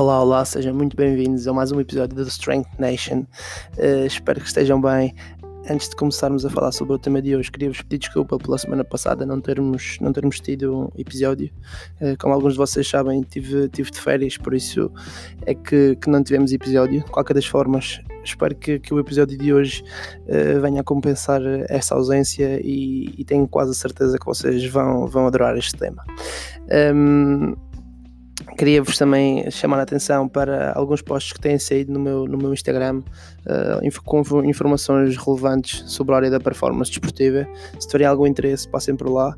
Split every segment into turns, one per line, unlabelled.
Olá, olá, sejam muito bem-vindos a mais um episódio do Strength Nation. Uh, espero que estejam bem. Antes de começarmos a falar sobre o tema de hoje, queria-vos pedir desculpa pela semana passada não termos, não termos tido um episódio. Uh, como alguns de vocês sabem, tive, tive de férias, por isso é que, que não tivemos episódio. De qualquer das formas, espero que, que o episódio de hoje uh, venha a compensar essa ausência e, e, tenho quase a certeza que vocês vão, vão adorar este tema. Um, Queria-vos também chamar a atenção para alguns posts que têm saído no meu, no meu Instagram uh, com informações relevantes sobre a área da performance desportiva. Se tiverem algum interesse, passem por lá.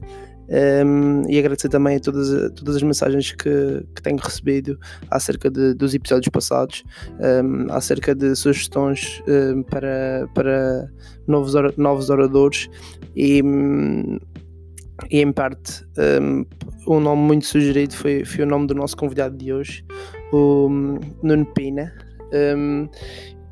Um, e agradecer também a todas, todas as mensagens que, que tenho recebido acerca de, dos episódios passados, um, acerca de sugestões um, para, para novos, novos oradores e e em parte um, nome muito sugerido foi, foi o nome do nosso convidado de hoje, o um, Nuno Pina, um,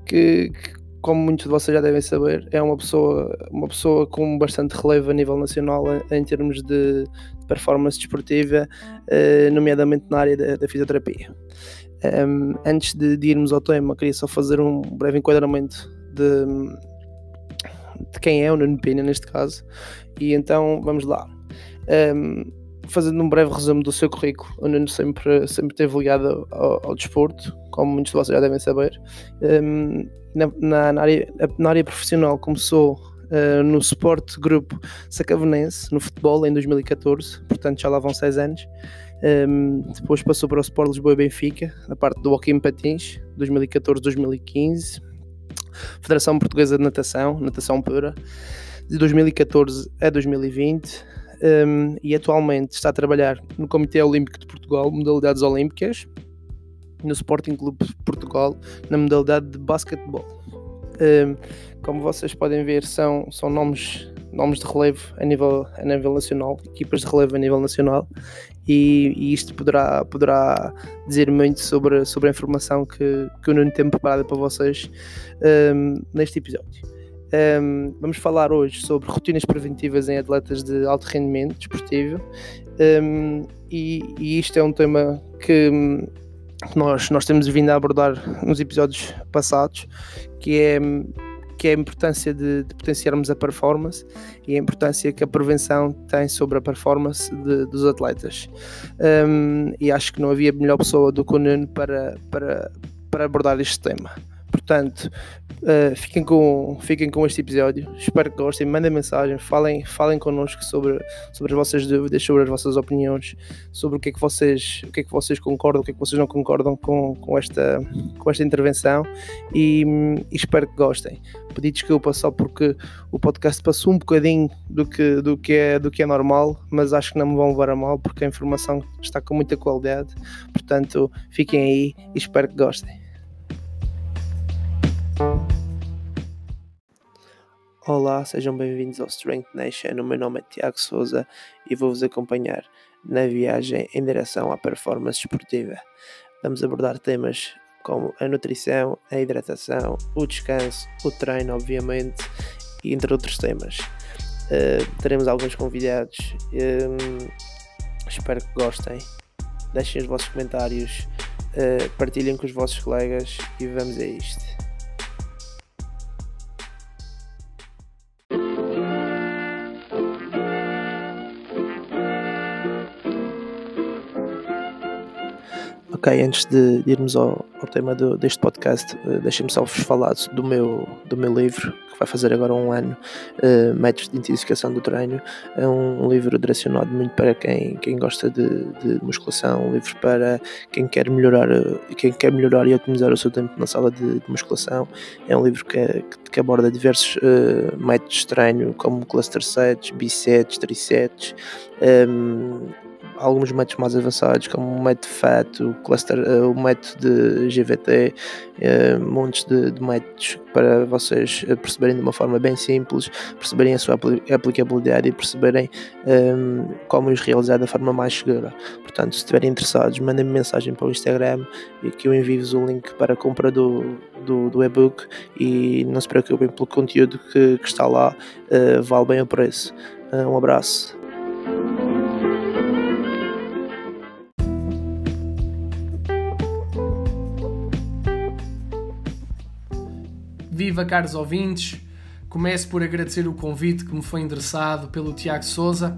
que, que, como muitos de vocês já devem saber, é uma pessoa, uma pessoa com bastante relevo a nível nacional em termos de, performance desportiva, uh, nomeadamente na área da, da fisioterapia. Um, antes de, de, irmos ao tema, queria só fazer um breve enquadramento de, de quem é o Nuno Pina neste caso, e então vamos lá. Um, fazendo um breve resumo do seu currículo, o Nuno sempre, sempre esteve ligado ao, ao desporto, como muitos de vocês já devem saber. Um, na, na, área, na área profissional começou uh, no Sport Grupo Sacavenense, no futebol, em 2014, portanto já lá vão 6 anos. Um, depois passou para o Sport Lisboa e Benfica, na parte do em Patins, 2014-2015. Federação Portuguesa de Natação, Natação Pura, de 2014 a 2020 um, e atualmente está a trabalhar no Comitê Olímpico de Portugal, modalidades olímpicas, no Sporting Clube de Portugal, na modalidade de basquetebol. Um, como vocês podem ver, são, são nomes, nomes de relevo a nível, a nível nacional, equipas de relevo a nível nacional, e, e isto poderá, poderá dizer muito sobre, sobre a informação que, que o Nuno tem preparada para vocês um, neste episódio. Um, vamos falar hoje sobre rotinas preventivas em atletas de alto rendimento desportivo um, e, e, isto é um tema que nós, nós temos vindo a abordar nos episódios passados, que é, que é a importância de, de potenciarmos a performance e a importância que a prevenção tem sobre a performance de, dos atletas. Um, e acho que não havia melhor pessoa do que o Nuno para, para, para abordar este tema. Portanto, uh, fiquem, com, fiquem com este episódio. Espero que gostem. Mandem mensagem, falem, falem connosco sobre, sobre as vossas dúvidas, sobre as vossas opiniões, sobre o que é que vocês, o que é que vocês concordam, o que é que vocês não concordam com, com, esta, com esta intervenção e, e espero que gostem. Pedi desculpa só porque o podcast passou um bocadinho do que, do, que é, do que é normal, mas acho que não me vão levar a mal porque a informação está com muita qualidade. Portanto, fiquem aí e espero que gostem. Olá, sejam bem-vindos ao Strength Nation. O meu nome é Tiago Souza e vou-vos acompanhar na viagem em direção à performance esportiva. Vamos abordar temas como a nutrição, a hidratação, o descanso, o treino, obviamente, e entre outros temas. Uh, teremos alguns convidados. Um, espero que gostem. Deixem os vossos comentários, uh, partilhem com os vossos colegas e vamos a isto. Ok, antes de irmos ao, ao tema do, deste podcast, uh, deixem-me só vos falar do meu, do meu livro, que vai fazer agora um ano, uh, Métodos de Intensificação do Treino. É um, livro direcionado muito para quem, quem gosta de, de musculação, um livro para quem quer melhorar, uh, quem quer melhorar e otimizar o seu tempo na sala de, de musculação. É um livro que, que, aborda diversos uh, métodos de treino, como cluster sets, bisets, trisets, um, alguns métodos mais avançados, como o método FAT, o, cluster, uh, o método de GVT, uh, montes de, de, métodos para vocês eh, perceberem de uma forma bem simples, perceberem a sua aplicabilidade e perceberem um, ehm, como os realizar da forma mais segura. Portanto, se estiverem interessados, mandem-me mensagem para o Instagram e que eu envio-vos o link para a compra do, do, do e-book e não se preocupem pelo conteúdo que, que está lá, uh, vale bem o preço. um abraço.
Viva, caros ouvintes! Começo por agradecer o convite que me foi endereçado pelo Tiago Souza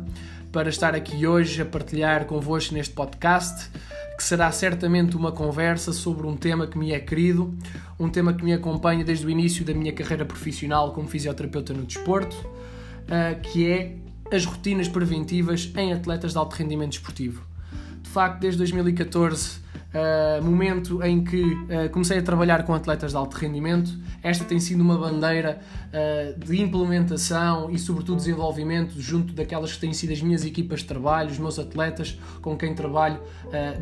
para estar aqui hoje a partilhar convosco neste podcast, que será certamente uma conversa sobre um tema que me é querido, um tema que me acompanha desde o início da minha carreira profissional como fisioterapeuta no desporto, ah, que é as rotinas preventivas em atletas de alto rendimento esportivo. De facto, desde 2014 uh, momento em que uh, comecei a trabalhar com atletas de alto rendimento. Esta tem sido uma bandeira uh, de implementação e, sobretudo, desenvolvimento junto daquelas que têm sido as minhas equipas de trabalho, os meus atletas com quem trabalho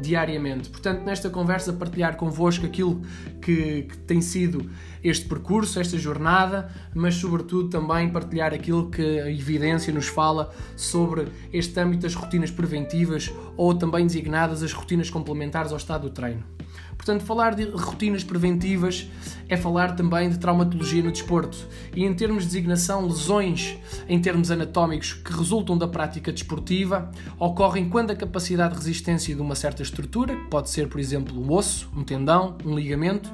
diariamente. Portanto, nesta conversa, partilhar convosco aquilo que, que tem sido este percurso, esta jornada, mas sobretudo também partilhar aquilo que a evidência nos fala sobre este âmbito das rotinas preventivas ou também designadas as rotinas complementares ao estado do treino. Portanto, falar de rotinas preventivas é falar também de traumatologia no desporto e, em termos de designação, lesões em termos anatómicos que resultam da prática desportiva ocorrem quando a capacidade de resistência de uma certa estrutura, que pode ser, por exemplo, um osso, um tendão, um ligamento,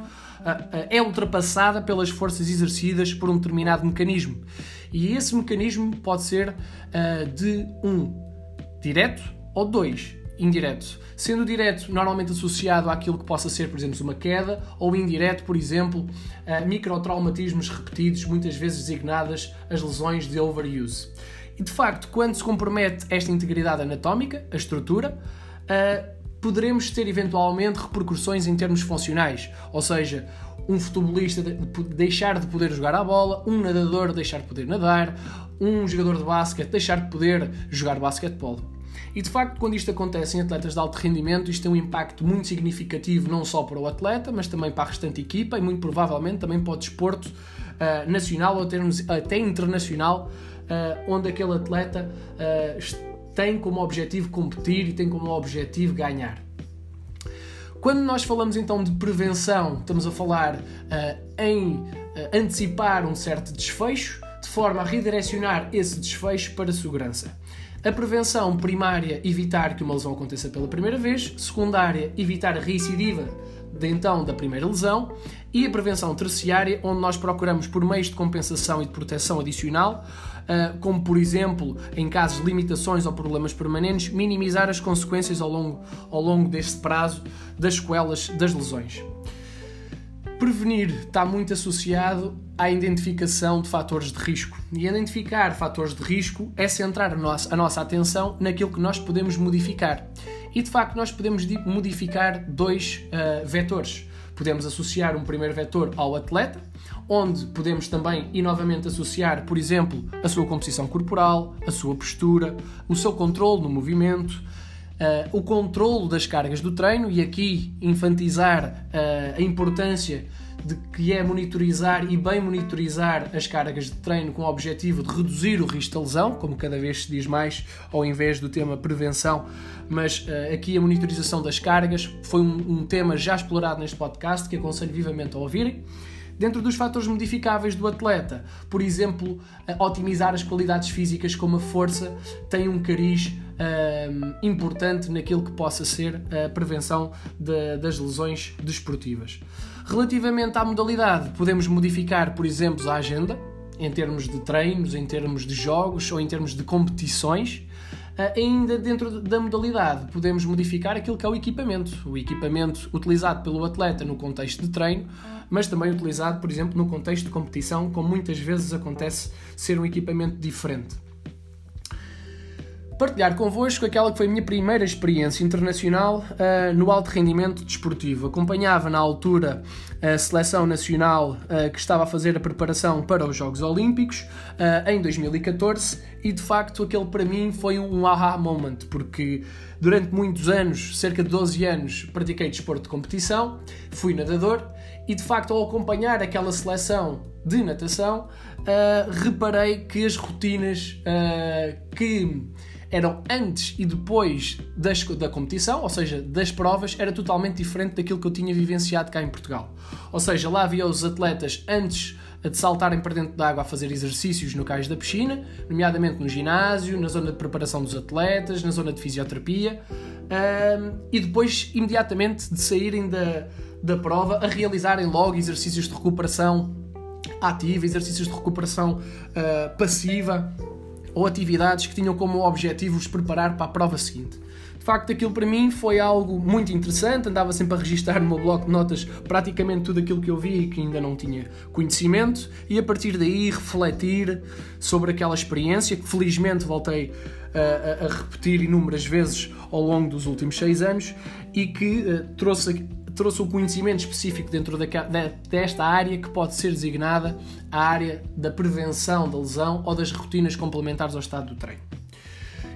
é ultrapassada pelas forças exercidas por um determinado mecanismo. E esse mecanismo pode ser de um direto ou dois indireto. Sendo direto normalmente associado àquilo que possa ser, por exemplo, uma queda, ou indireto, por exemplo, microtraumatismos repetidos, muitas vezes designadas as lesões de overuse. E de facto, quando se compromete esta integridade anatómica, a estrutura, poderemos ter eventualmente repercussões em termos funcionais, ou seja, um futebolista deixar de poder jogar a bola, um nadador deixar de poder nadar, um jogador de basquete deixar de poder jogar basquetebol. E de facto, quando isto acontece em atletas de alto rendimento, isto tem um impacto muito significativo não só para o atleta, mas também para a restante equipa e muito provavelmente também para o desporto uh, nacional ou termos até internacional, uh, onde aquele atleta uh, tem como objetivo competir e tem como objetivo ganhar. Quando nós falamos então de prevenção, estamos a falar uh, em uh, antecipar um certo desfecho, de forma a redirecionar esse desfecho para a segurança. A prevenção primária, evitar que uma lesão aconteça pela primeira vez. Secundária, evitar a recidiva de então da primeira lesão e a prevenção terciária, onde nós procuramos por meios de compensação e de proteção adicional, como por exemplo, em casos de limitações ou problemas permanentes, minimizar as consequências ao longo, ao longo deste prazo das sequelas das lesões. Prevenir está muito associado à identificação de fatores de risco. E identificar fatores de risco é centrar a nossa, a nossa atenção naquilo que nós podemos modificar. E de facto, nós podemos modificar dois uh, vetores. Podemos associar um primeiro vetor ao atleta, onde podemos também e novamente associar, por exemplo, a sua composição corporal, a sua postura, o seu controle no movimento, Uh, o controlo das cargas do treino e aqui enfatizar uh, a importância de que é monitorizar e bem monitorizar as cargas de treino com o objetivo de reduzir o risco de lesão, como cada vez se diz mais, ao invés do tema prevenção, mas uh, aqui a monitorização das cargas foi um, um tema já explorado neste podcast que aconselho vivamente a ouvirem. Dentro dos fatores modificáveis do atleta, por exemplo, otimizar as qualidades físicas como a força tem um cariz um, importante naquilo que possa ser a prevenção de, das lesões desportivas. Relativamente à modalidade, podemos modificar, por exemplo, a agenda, em termos de treinos, em termos de jogos ou em termos de competições. Uh, ainda dentro da modalidade, podemos modificar aquilo que é o equipamento. O equipamento utilizado pelo atleta no contexto de treino, mas também utilizado, por exemplo, no contexto de competição, como muitas vezes acontece ser um equipamento diferente partilhar convosco aquela que foi a minha primeira experiência internacional uh, no alto rendimento desportivo. Acompanhava na altura a seleção nacional uh, que estava a fazer a preparação para os Jogos Olímpicos uh, em 2014 e de facto aquele para mim foi um aha moment porque durante muitos anos, cerca de 12 anos, pratiquei desporto de competição, fui nadador e de facto ao acompanhar aquela seleção de natação reparei que as rotinas que eram antes e depois das, da competição, ou seja, das provas, era totalmente diferente daquilo que eu tinha vivenciado cá em Portugal. Ou seja, lá havia os atletas antes de saltarem para dentro da água a fazer exercícios no cais da piscina, nomeadamente no ginásio, na zona de preparação dos atletas, na zona de fisioterapia, um, e depois, imediatamente, de saírem da, da prova, a realizarem logo exercícios de recuperação ativa, exercícios de recuperação uh, passiva ou atividades que tinham como objetivo os preparar para a prova seguinte. De facto, aquilo para mim foi algo muito interessante, andava sempre a registar no meu bloco de notas praticamente tudo aquilo que eu vi e que ainda não tinha conhecimento, e a partir daí refletir sobre aquela experiência que felizmente voltei a, a, a repetir inúmeras vezes ao longo dos últimos seis anos e que uh, trouxe trouxe um conhecimento específico dentro da, desta área que pode ser designada a área da prevenção da lesão ou das rotinas complementares ao estado do treino.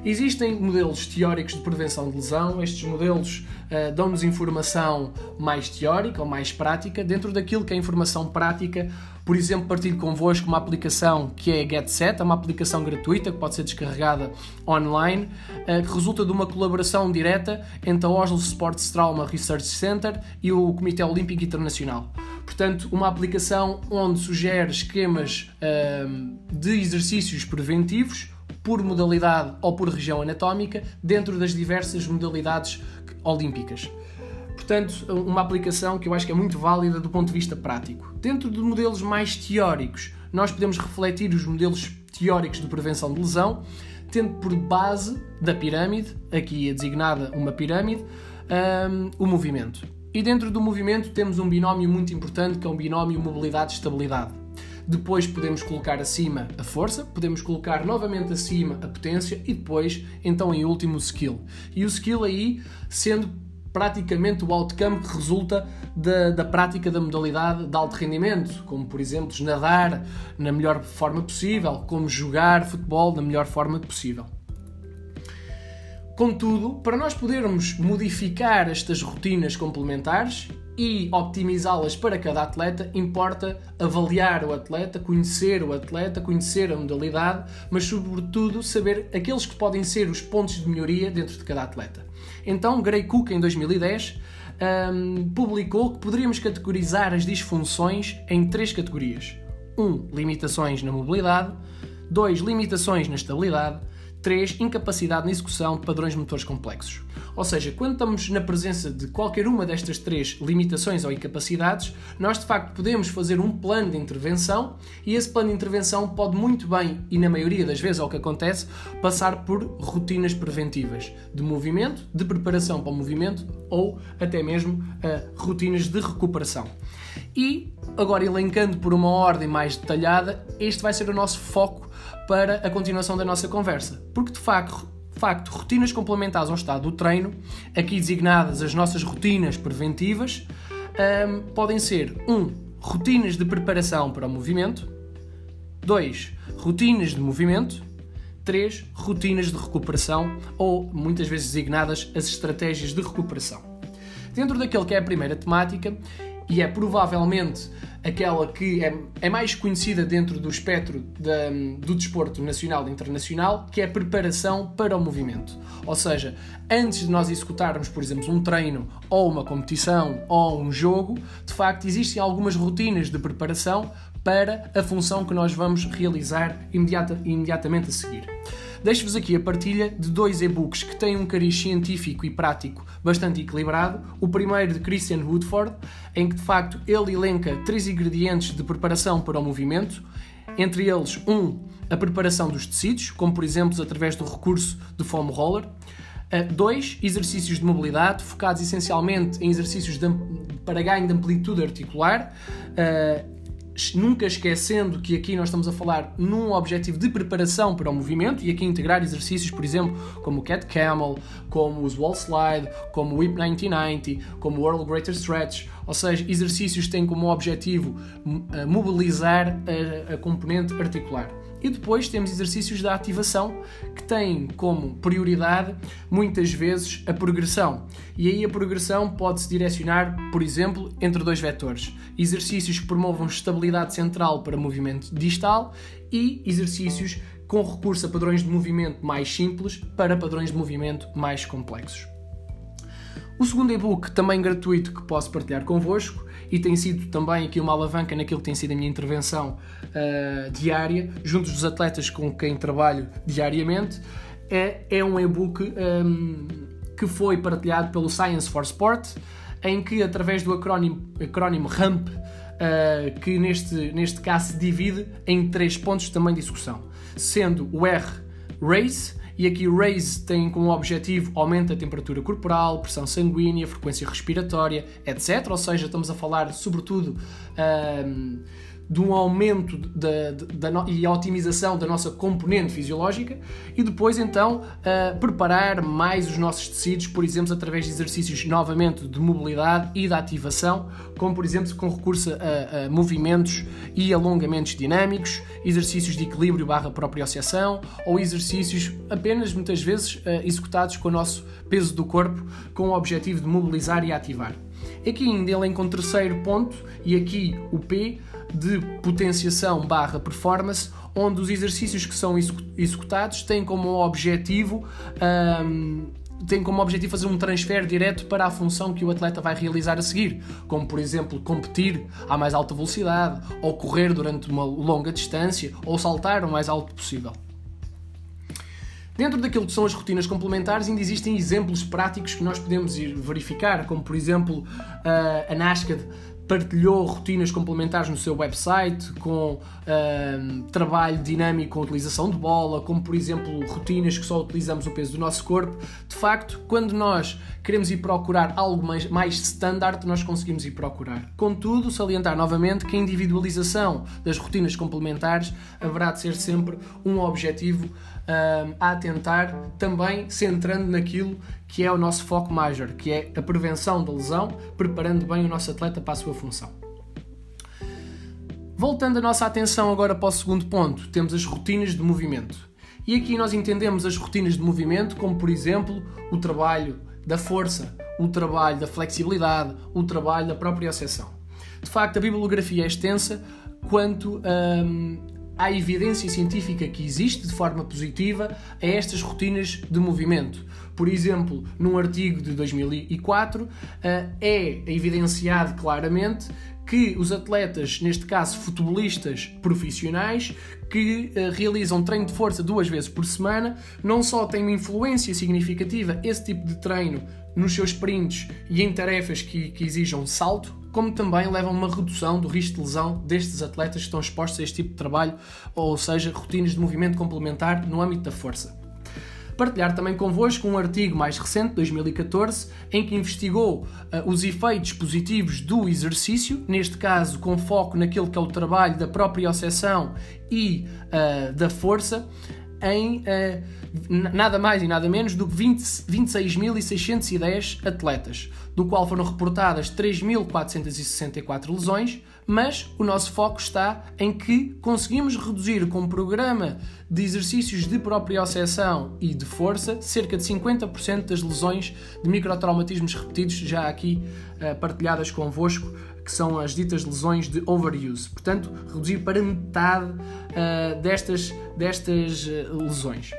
Existem modelos teóricos de prevenção de lesão, estes modelos uh, dão-nos informação mais teórica ou mais prática. Dentro daquilo que é informação prática, por exemplo, partilho convosco uma aplicação que é GetSet, é uma aplicação gratuita que pode ser descarregada online, uh, que resulta de uma colaboração direta entre a Oslo Sports Trauma Research Center e o Comitê Olímpico Internacional. Portanto, uma aplicação onde sugere esquemas uh, de exercícios preventivos por modalidade ou por região anatómica dentro das diversas modalidades olímpicas. Portanto, uma aplicação que eu acho que é muito válida do ponto de vista prático. Dentro de modelos mais teóricos, nós podemos refletir os modelos teóricos de prevenção de lesão, tendo por base da pirâmide, aqui é designada uma pirâmide, um, o movimento. E dentro do movimento temos um binómio muito importante que é um binómio mobilidade-estabilidade. Depois podemos colocar acima a força, podemos colocar novamente acima a potência e depois, então em último, o skill. E o skill aí sendo praticamente o outcome que resulta da, da prática da modalidade de alto rendimento, como por exemplo nadar na melhor forma possível, como jogar futebol da melhor forma possível. Contudo, para nós podermos modificar estas rotinas complementares e optimizá-las para cada atleta, importa avaliar o atleta, conhecer o atleta, conhecer a modalidade, mas sobretudo saber aqueles que podem ser os pontos de melhoria dentro de cada atleta. Então, Gray Cook, em 2010, um, publicou que poderíamos categorizar as disfunções em três categorias: 1. Um, limitações na mobilidade, 2. Limitações na estabilidade 3. Incapacidade na execução de padrões motores complexos. Ou seja, quando estamos na presença de qualquer uma destas três limitações ou incapacidades, nós de facto podemos fazer um plano de intervenção e esse plano de intervenção pode muito bem, e na maioria das vezes é o que acontece, passar por rotinas preventivas de movimento, de preparação para o movimento ou até mesmo uh, rotinas de recuperação. E agora elencando por uma ordem mais detalhada, este vai ser o nosso foco para a continuação da nossa conversa. Porque de facto, de facto, rotinas complementares ao estado do treino, aqui designadas as nossas rotinas preventivas, um, podem ser 1. Um, rotinas de preparação para o movimento. 2. Rotinas de movimento. 3. Rotinas de recuperação, ou muitas vezes designadas as estratégias de recuperação. Dentro daquele que é a primeira temática, e é provavelmente aquela que é, é mais conhecida dentro do espectro do desporto nacional e internacional, que é a preparação para o movimento. Ou seja, antes de nós executarmos, por exemplo, um treino ou uma competição ou um jogo, de facto existem algumas rotinas de preparação para a função que nós vamos realizar imediata, imediatamente a seguir. Deixo-vos aqui a partilha de dois e-books que têm um cariz científico e prático bastante equilibrado. O primeiro de Christian Woodford, em que de facto ele elenca três ingredientes de preparação para o movimento, entre eles, um, a preparação dos tecidos, como por exemplo através do recurso de foam roller. Uh, dois, exercícios de mobilidade, focados essencialmente em exercícios de, para ganho de amplitude articular. Uh, nunca esquecendo que aqui nós estamos a falar num objetivo de preparação para o movimento e aqui integrar exercícios, por exemplo, como o Cat Camel, como os Wall Slide, como o Whip 1990, como o World Greater Stretch, ou seja, exercícios que têm como objetivo eh, mobilizar a, a componente articular. E depois temos exercícios da ativação que têm como prioridade muitas vezes a progressão. E aí a progressão pode-se direcionar, por exemplo, entre dois vetores: exercícios que promovam estabilidade central para movimento distal e exercícios com recurso a padrões de movimento mais simples para padrões de movimento mais complexos. O segundo e-book, também gratuito, que posso partilhar convosco, e tem sido também aqui uma alavanca naquilo que tem sido a minha intervenção uh, diária, junto dos atletas com quem trabalho diariamente, é, é um e-book um, que foi partilhado pelo Science for Sport, em que, através do acrónimo, acrónimo RAMP, uh, que neste, neste caso se divide em três pontos também de execução, sendo o R, Race, e aqui o RAISE tem como objetivo aumento da temperatura corporal, pressão sanguínea, frequência respiratória, etc. Ou seja, estamos a falar sobretudo de um aumento da, da, da, e a otimização da nossa componente fisiológica e depois então uh, preparar mais os nossos tecidos, por exemplo, através de exercícios novamente de mobilidade e de ativação, como por exemplo com recurso a, a movimentos e alongamentos dinâmicos, exercícios de equilíbrio barra proprioceção ou exercícios apenas muitas vezes uh, executados com o nosso peso do corpo com o objetivo de mobilizar e ativar. Aqui ainda ele encontra o terceiro ponto e aqui o P de potenciação barra performance, onde os exercícios que são executados têm como objetivo um, tem como objetivo fazer um transfer direto para a função que o atleta vai realizar a seguir, como por exemplo competir à mais alta velocidade, ou correr durante uma longa distância, ou saltar o mais alto possível. Dentro daquilo que são as rotinas complementares, ainda existem exemplos práticos que nós podemos ir verificar, como por exemplo a NASCAD partilhou rotinas complementares no seu website com trabalho dinâmico com utilização de bola, como por exemplo rotinas que só utilizamos o peso do nosso corpo. De facto, quando nós queremos ir procurar algo mais, mais standard, nós conseguimos ir procurar. Contudo, salientar novamente que a individualização das rotinas complementares haverá de ser sempre um objetivo a atentar, também centrando naquilo que é o nosso foco major, que é a prevenção da lesão, preparando bem o nosso atleta para a sua função. Voltando a nossa atenção agora para o segundo ponto, temos as rotinas de movimento. E aqui nós entendemos as rotinas de movimento como, por exemplo, o trabalho da força, o trabalho da flexibilidade, o trabalho da própria acessão. De facto, a bibliografia é extensa quanto hum, à evidência científica que existe de forma positiva a estas rotinas de movimento. Por exemplo, num artigo de 2004, eh, é evidenciado claramente que os atletas, neste caso futebolistas profissionais, que uh, realizam treino de força duas vezes por semana, não só têm uma influência significativa esse tipo de treino nos seus sprints e em tarefas que, que exijam salto, como também levam uma redução do risco de lesão destes atletas que estão expostos a este tipo de trabalho, ou seja, rotinas de movimento complementar no âmbito da força partilhar também convosco um artigo mais recente, 2014, em que investigou uh, os efeitos positivos do exercício, neste caso com foco naquele que é o trabalho da própria ossessão e uh, da força, em uh, nada mais e nada menos do que 26.610 atletas, do qual foram reportadas 3.464 lesões, mas o nosso foco está em que conseguimos reduzir com um programa de exercícios de proprioceção e de força cerca de 50% das lesões de microtraumatismos repetidos, já aqui uh, partilhadas convosco, que são as ditas lesões de overuse. Portanto, reduzir para metade uh, destas, destas uh, lesões.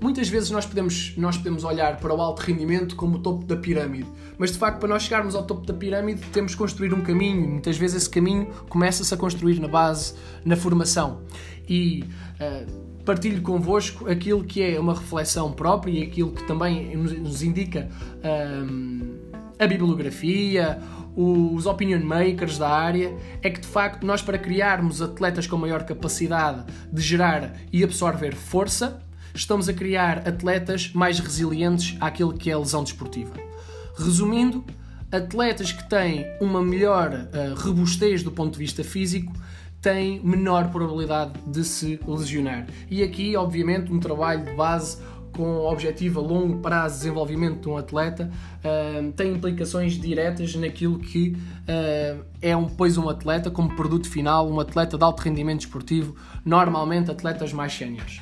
Muitas vezes nós podemos, nós podemos olhar para o alto rendimento como o topo da pirâmide, mas de facto, para nós chegarmos ao topo da pirâmide, temos que construir um caminho. Muitas vezes esse caminho começa-se a construir na base, na formação. E uh, partilho convosco aquilo que é uma reflexão própria e aquilo que também nos, indica uh, a bibliografia, os opinion makers da área, é que de facto nós para criarmos atletas com maior capacidade de gerar e absorver força, estamos a criar atletas mais resilientes àquilo que é a lesão desportiva. Resumindo, atletas que têm uma melhor uh, robustez do ponto de vista físico têm menor probabilidade de se lesionar. E aqui, obviamente, um trabalho de base com objetivo a longo prazo de desenvolvimento de um atleta uh, tem implicações diretas naquilo que uh, é um, um atleta como produto final, um atleta de alto rendimento esportivo, normalmente atletas mais séniores.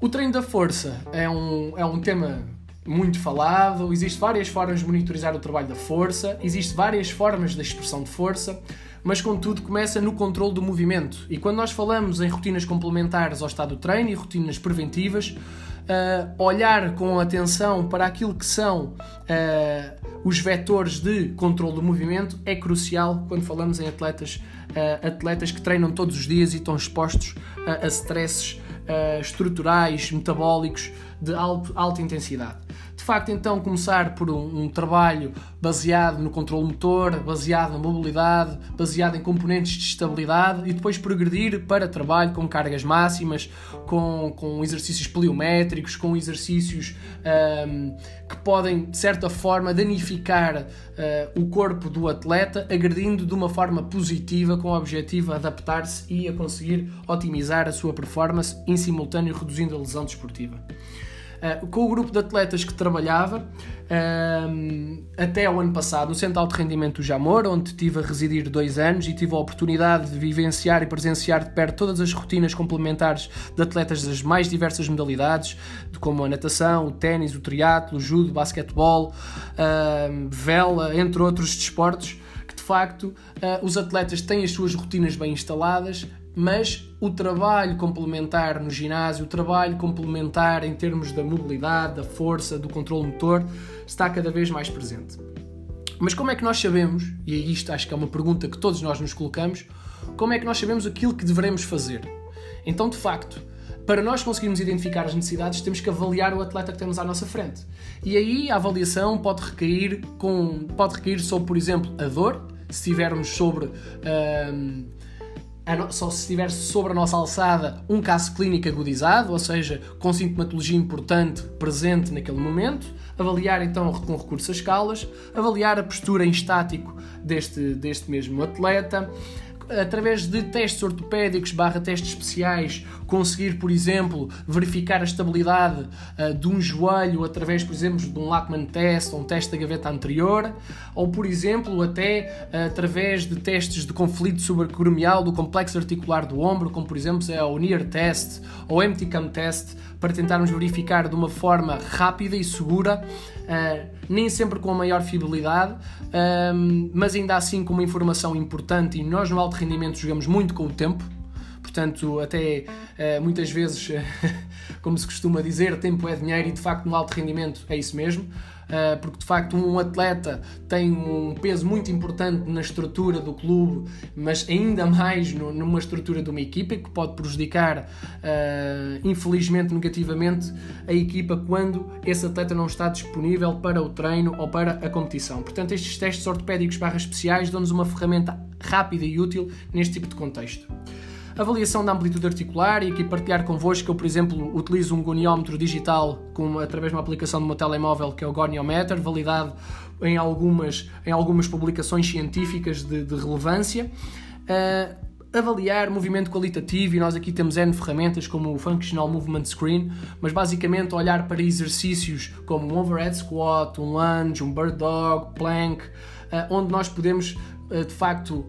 O treino da força é um, é um tema muito falado, existem várias formas de monitorizar o trabalho da força, existem várias formas da expressão de força, mas contudo começa no controle do movimento. E quando nós falamos em rotinas complementares ao estado do treino e rotinas preventivas, uh, olhar com atenção para aquilo que são uh, os vetores de controle do movimento é crucial quando falamos em atletas, uh, atletas que treinam todos os dias e estão expostos a stresses uh, estruturais, metabólicos de alto, alta intensidade. Facto então começar por um, um, trabalho baseado no controle motor, baseado na mobilidade, baseado em componentes de estabilidade e depois progredir para trabalho com cargas máximas, com, com exercícios pliométricos, com exercícios um, que podem de certa forma danificar uh, o corpo do atleta, agredindo de uma forma positiva com o objetivo de adaptar-se e a conseguir otimizar a sua performance em simultâneo reduzindo a lesão desportiva. Uh, com o grupo de atletas que trabalhava uh, até o ano passado no Centro de Rendimento do Jamor, onde estive a residir dois anos e tive a oportunidade de vivenciar e presenciar de perto todas as rotinas complementares de atletas das mais diversas modalidades, como a natação, o ténis, o triatlo, o judo, o basquetebol, uh, vela, entre outros desportos, de facto os atletas têm as suas rotinas bem instaladas, mas o trabalho complementar no ginásio, o trabalho complementar em termos da mobilidade, da força, do controle motor, está cada vez mais presente. Mas como é que nós sabemos, e isto acho que é uma pergunta que todos nós nos colocamos, como é que nós sabemos aquilo que devemos fazer? Então, de facto, para nós conseguirmos identificar as necessidades, temos que avaliar o atleta que temos à nossa frente. E aí a avaliação pode recair, com, pode recair sobre, por exemplo, a dor, se estivermos sobre. Hum, só se estiver sobre a nossa alçada um caso clínico agudizado, ou seja, com sintomatologia importante presente naquele momento, avaliar então com recurso a escalas, avaliar a postura em estático deste, deste mesmo atleta, através de testes ortopédicos barra testes especiais, conseguir, por exemplo, verificar a estabilidade uh, de um joelho através, por exemplo, de um Lachman test ou um teste da gaveta anterior, ou, por exemplo, até uh, através de testes de conflito subacromial do complexo articular do ombro, como, por exemplo, é o NEAR test ou o MTCAM test, para tentarmos verificar de uma forma rápida e segura, uh, nem sempre com a maior fiabilidade, uh, mas ainda assim com uma informação importante. E nós no alto rendimento jogamos muito com o tempo, portanto, até uh, muitas vezes, como se costuma dizer, tempo é dinheiro e de facto no alto rendimento é isso mesmo. Eh, porque de facto um atleta tem um peso muito importante na estrutura do clube, mas ainda mais numa estrutura de uma equipa que pode prejudicar, eh, infelizmente, negativamente, a equipa quando esse atleta não está disponível para o treino ou para a competição. Portanto, estes testes ortopédicos barra especiais dão-nos uma ferramenta rápida e útil neste tipo de contexto avaliação da amplitude articular e aqui partilhar convosco que eu, por exemplo, utilizo um goniómetro digital com, através de uma aplicação do meu telemóvel que é o Goniometer, validado em algumas, em algumas publicações científicas de, de relevância. Uh, avaliar movimento qualitativo e nós aqui temos N ferramentas como o Functional Movement Screen, mas basicamente olhar para exercícios como um overhead squat, um lunge, um bird dog, plank, uh, onde nós podemos de facto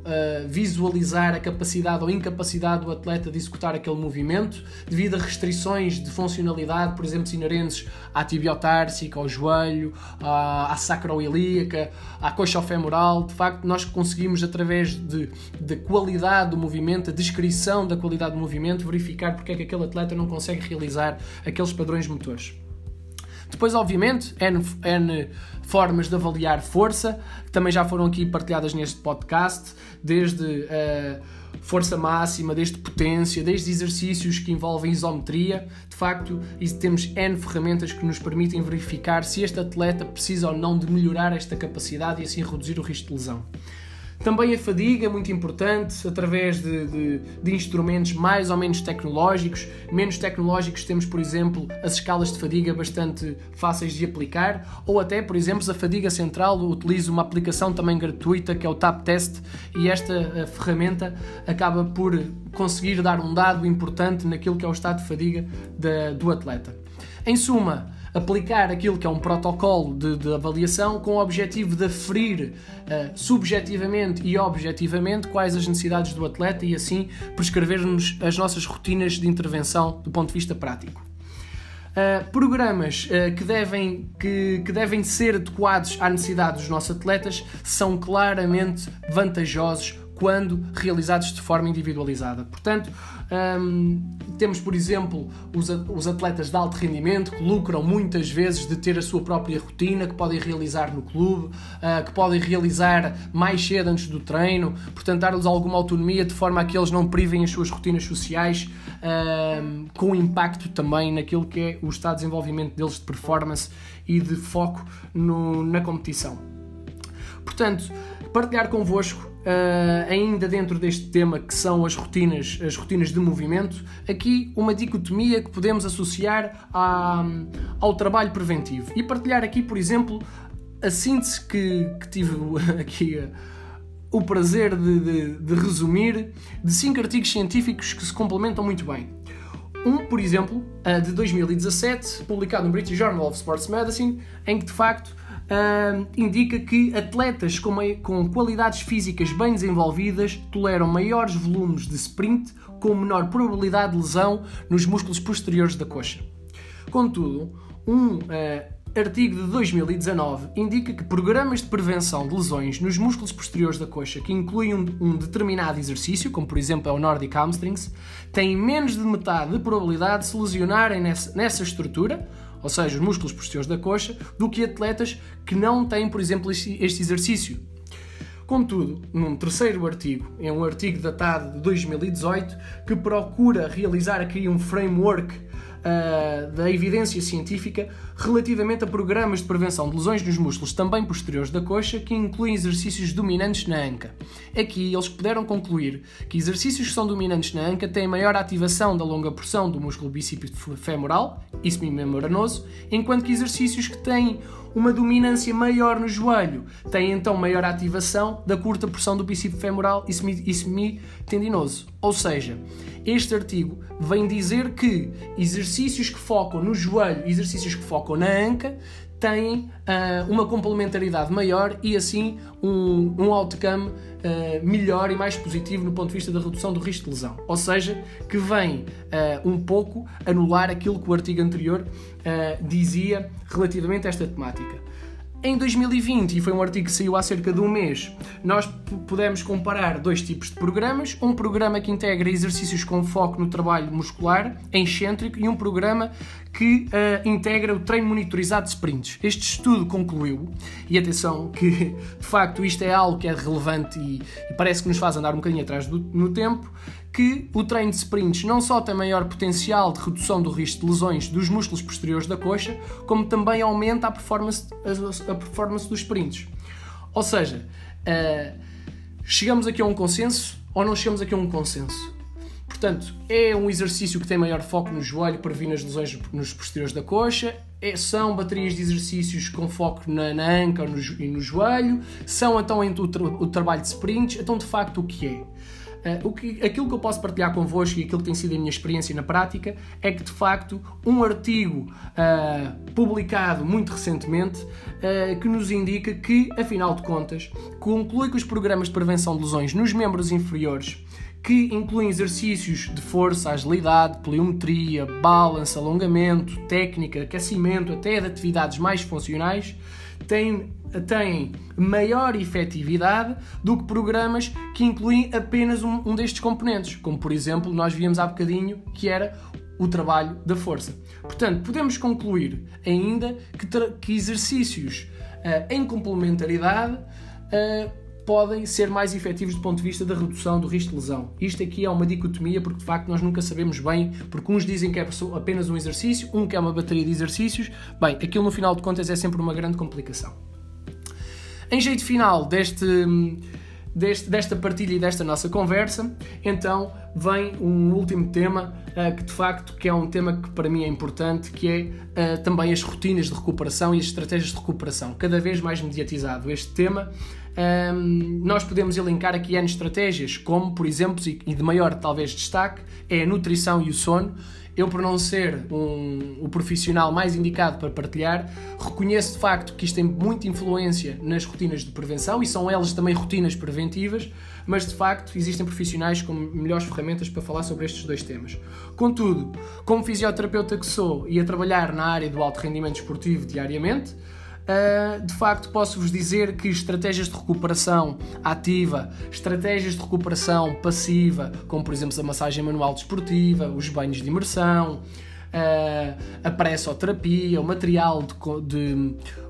visualizar a capacidade ou incapacidade do atleta de executar aquele movimento devido a restrições de funcionalidade, por exemplo, inerentes à tibiotársica, ao joelho, à, à sacroilíaca, à coxa femoral. De facto, nós conseguimos, através de, de qualidade do movimento, a descrição da qualidade do movimento, verificar porque é que aquele atleta não consegue realizar aqueles padrões motores. Depois, obviamente, N formas de avaliar força, que também já foram aqui partilhadas neste podcast, desde uh, força máxima, desde potência, desde exercícios que envolvem isometria. De facto, temos N ferramentas que nos permitem verificar se este atleta precisa ou não de melhorar esta capacidade e assim reduzir o risco de lesão. Também a fadiga, muito importante, através de, de, de, instrumentos mais ou menos tecnológicos. Menos tecnológicos temos, por exemplo, as escalas de fadiga bastante fáceis de aplicar, ou até, por exemplo, a fadiga central utiliza uma aplicação também gratuita que é o Tap Test e esta ferramenta acaba por conseguir dar um dado importante naquilo que é o estado de fadiga do atleta. Em suma, aplicar aquilo que é um protocolo de, de avaliação com o objetivo de aferir uh, subjetivamente e objetivamente quais as necessidades do atleta e assim prescrever-nos as nossas rotinas de intervenção do ponto de vista prático. Uh, programas uh, que, devem, que, que devem ser adequados à necessidade dos nossos atletas são claramente vantajosos quando realizados de forma individualizada. Portanto, um, temos, por exemplo, os, atletas de alto rendimento que lucram muitas vezes de ter a sua própria rotina, que podem realizar no clube, uh, que podem realizar mais cedo antes do treino, portanto, dar-lhes alguma autonomia de forma a que eles não privem as suas rotinas sociais, uh, com impacto também naquilo que é o estado de desenvolvimento deles de performance e de foco no, na competição. Portanto, partilhar convosco Uh, ainda dentro deste tema que são as rotinas, as rotinas de movimento, aqui uma dicotomia que podemos associar à, ao trabalho preventivo e partilhar aqui, por exemplo, a síntese que, que tive aqui o prazer de, de, de, resumir de cinco artigos científicos que se complementam muito bem. Um, por exemplo, de 2017, publicado no British Journal of Sports Medicine, em que de facto uh, indica que atletas com, com qualidades físicas bem desenvolvidas toleram maiores volumes de sprint com menor probabilidade de lesão nos músculos posteriores da coxa. Contudo, um uh, artigo de 2019 indica que programas de prevenção de lesões nos músculos posteriores da coxa, que incluem um, um, determinado exercício, como por exemplo é o Nordic Hamstrings, têm menos de metade de probabilidade de se lesionarem nessa, nessa estrutura, ou seja, os músculos posteriores da coxa, do que atletas que não têm, por exemplo, este exercício. Contudo, num terceiro artigo, é um artigo datado de 2018, que procura realizar aqui um framework uh, da evidência científica relativamente a programas de prevenção de lesões nos músculos também posteriores da coxa que incluem exercícios dominantes na anca. Aqui eles puderam concluir que exercícios que são dominantes na anca têm maior ativação da longa porção do músculo bíceps femoral, isquiomembranoso, enquanto que exercícios que têm uma dominância maior no joelho têm então maior ativação da curta porção do bíceps femoral semitendinoso. Ou seja, este artigo vem dizer que exercícios que focam no joelho, exercícios que focam na anca, têm uh, uma complementaridade maior e assim um, um outcome uh, melhor e mais positivo no ponto de vista da redução do risco de lesão. Ou seja, que vem uh, um pouco anular aquilo que o artigo anterior dizia relativamente a esta temática. Em 2020, e foi um artigo que saiu há cerca de um mês, nós pudemos comparar dois tipos de programas. Um programa que integra exercícios com foco no trabalho muscular, excêntrico, e um programa que uh, integra o treino monitorizado de sprints. Este estudo concluiu, e atenção que de facto isto é algo que é relevante e, e parece que nos faz andar um bocadinho atrás do, no tempo, que o treino de sprints não só tem maior potencial de redução do risco de lesões dos músculos posteriores da coxa, como também aumenta a performance, a, performance dos sprints. Ou seja, uh, chegamos aqui a um consenso ou não chegamos aqui a um consenso? Portanto, é um exercício que tem maior foco no joelho para vir nas lesões nos posteriores da coxa, é, são baterias de exercícios com foco na, na anca e no joelho, são então o, tra o trabalho de sprints, então de facto o que é? Uh, o que, aquilo que eu posso partilhar convosco e aquilo que tem sido a minha experiência na prática é que, de facto, um artigo uh, publicado muito recentemente uh, que nos indica que, afinal de contas, conclui que os programas de prevenção de lesões nos membros inferiores que incluem exercícios de força, agilidade, pliometria, balance, alongamento, técnica, aquecimento, até de atividades mais funcionais, têm, têm maior efetividade do que programas que incluem apenas um, um destes componentes, como por exemplo nós víamos há bocadinho que era o trabalho da força. Portanto, podemos concluir ainda que, que exercícios uh, em complementaridade uh, podem ser mais efetivos do ponto de vista da redução do risco de lesão. Isto aqui é uma dicotomia porque de facto nós nunca sabemos bem, porque uns dizem que é apenas um exercício, um que é uma bateria de exercícios. Bem, aquilo no final de contas é sempre uma grande complicação. Em jeito final deste, deste, desta partilha e desta nossa conversa, então vem um último tema uh, que de facto que é um tema que para mim é importante, que é uh, também as rotinas de recuperação e as estratégias de recuperação. Cada vez mais mediatizado este tema um, nós podemos elencar aqui N estratégias, como por exemplo, e de maior talvez destaque, é a nutrição e o sono. Eu, por não ser um, o profissional mais indicado para partilhar, reconheço de facto que isto tem muita influência nas rotinas de prevenção e são elas também rotinas preventivas, mas de facto existem profissionais com melhores ferramentas para falar sobre estes dois temas. Contudo, como fisioterapeuta que sou e a trabalhar na área do alto rendimento esportivo diariamente, Uh, de facto, posso-vos dizer que estratégias de recuperação ativa, estratégias de recuperação passiva, como por exemplo a massagem manual desportiva, os banhos de imersão, uh, a pressoterapia, o material de,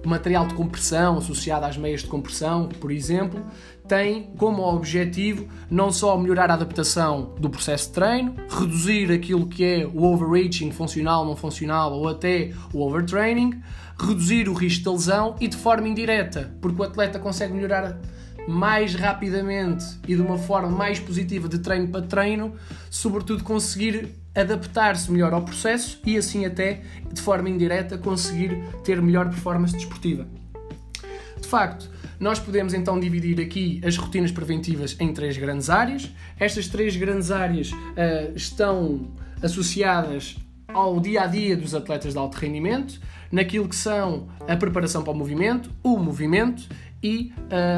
de, material de compressão associado às meias de compressão, por exemplo, tem como objetivo não só melhorar a adaptação do processo de treino, reduzir aquilo que é o overreaching funcional, não funcional ou até o overtraining, reduzir o risco de lesão e de forma indireta, porque o atleta consegue melhorar mais rapidamente e de uma forma mais positiva de treino para treino, sobretudo conseguir adaptar-se melhor ao processo e assim até de forma indireta conseguir ter melhor performance desportiva. De facto, nós podemos então dividir aqui as rotinas preventivas em três grandes áreas. Estas três grandes áreas uh, estão associadas ao dia a dia dos atletas de alto rendimento, naquilo que são a preparação para o movimento, o movimento e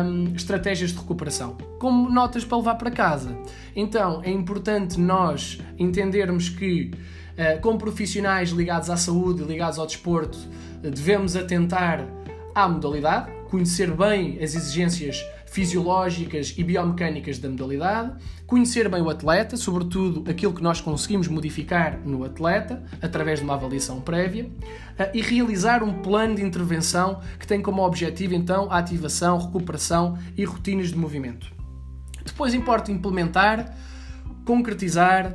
um, estratégias de recuperação, como notas para levar para casa. Então é importante nós entendermos que, uh, como profissionais ligados à saúde, ligados ao desporto, devemos atentar à modalidade, conhecer bem as exigências fisiológicas e biomecânicas da modalidade, conhecer bem o atleta, sobretudo aquilo que nós conseguimos modificar no atleta, através de uma avaliação prévia, eh, e realizar um plano de intervenção que tem como objetivo então a ativação, recuperação e rotinas de movimento. Depois importa implementar, concretizar,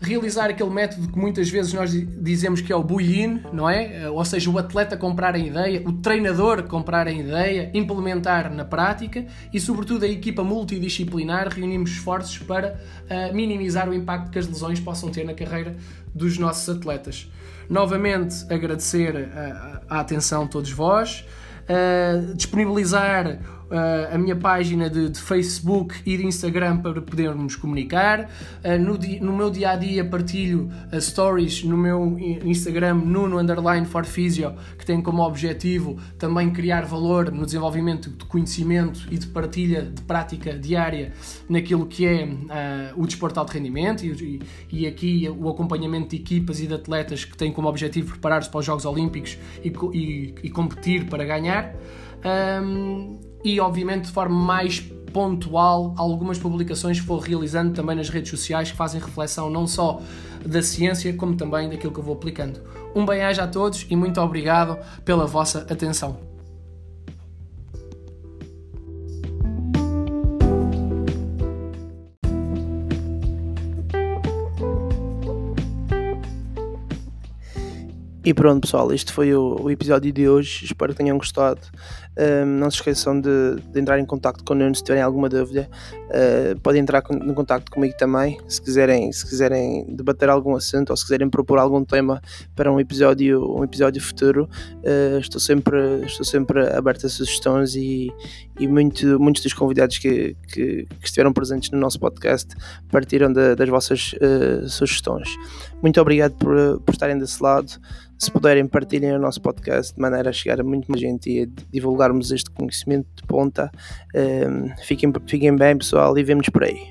realizar aquele método que muitas vezes nós dizemos que é o buy-in, não é? Ou seja, o atleta comprar a ideia, o treinador comprar a ideia, implementar na prática e, sobretudo, a equipa multidisciplinar reunimos esforços para uh, minimizar o impacto que as lesões possam ter na carreira dos nossos atletas. Novamente, agradecer a, a atenção de todos vós, uh, disponibilizar uh, a minha página de, de, Facebook e de Instagram para podermos comunicar. Uh, no, di, no, meu dia a dia partilho uh, stories no meu Instagram, Nuno Underline for Physio, que tem como objetivo também criar valor no desenvolvimento de conhecimento e de partilha de prática diária naquilo que é o desporto de rendimento e, e, aqui o acompanhamento de equipas e de atletas que têm como objetivo preparar-se para os Jogos Olímpicos e, e, e competir para ganhar. Um, e, obviamente, de forma mais pontual, algumas publicações que vou realizando também nas redes sociais que fazem reflexão não só da ciência, como também daquilo que eu vou aplicando. Um bem-aja a todos e muito obrigado pela vossa atenção.
E pronto, pessoal, este foi o, episódio de hoje. Espero que tenham gostado. Um, não se esqueçam de, de, entrar em contato com o Nuno se tiverem alguma dúvida. Uh, podem entrar em contato comigo também, se quiserem, se quiserem debater algum assunto ou se quiserem propor algum tema para um episódio, um episódio futuro. Uh, estou, sempre, estou sempre aberto a sugestões e, e muito, muitos dos convidados que, que, que, estiveram presentes no nosso podcast partiram de, das vossas uh, sugestões. Muito obrigado por, por estarem desse lado. Se puderem, partilhem o nosso podcast de maneira a chegar a muito mais gente e a divulgarmos este conhecimento de ponta. Um, fiquem, fiquem bem, pessoal, e vemos por aí.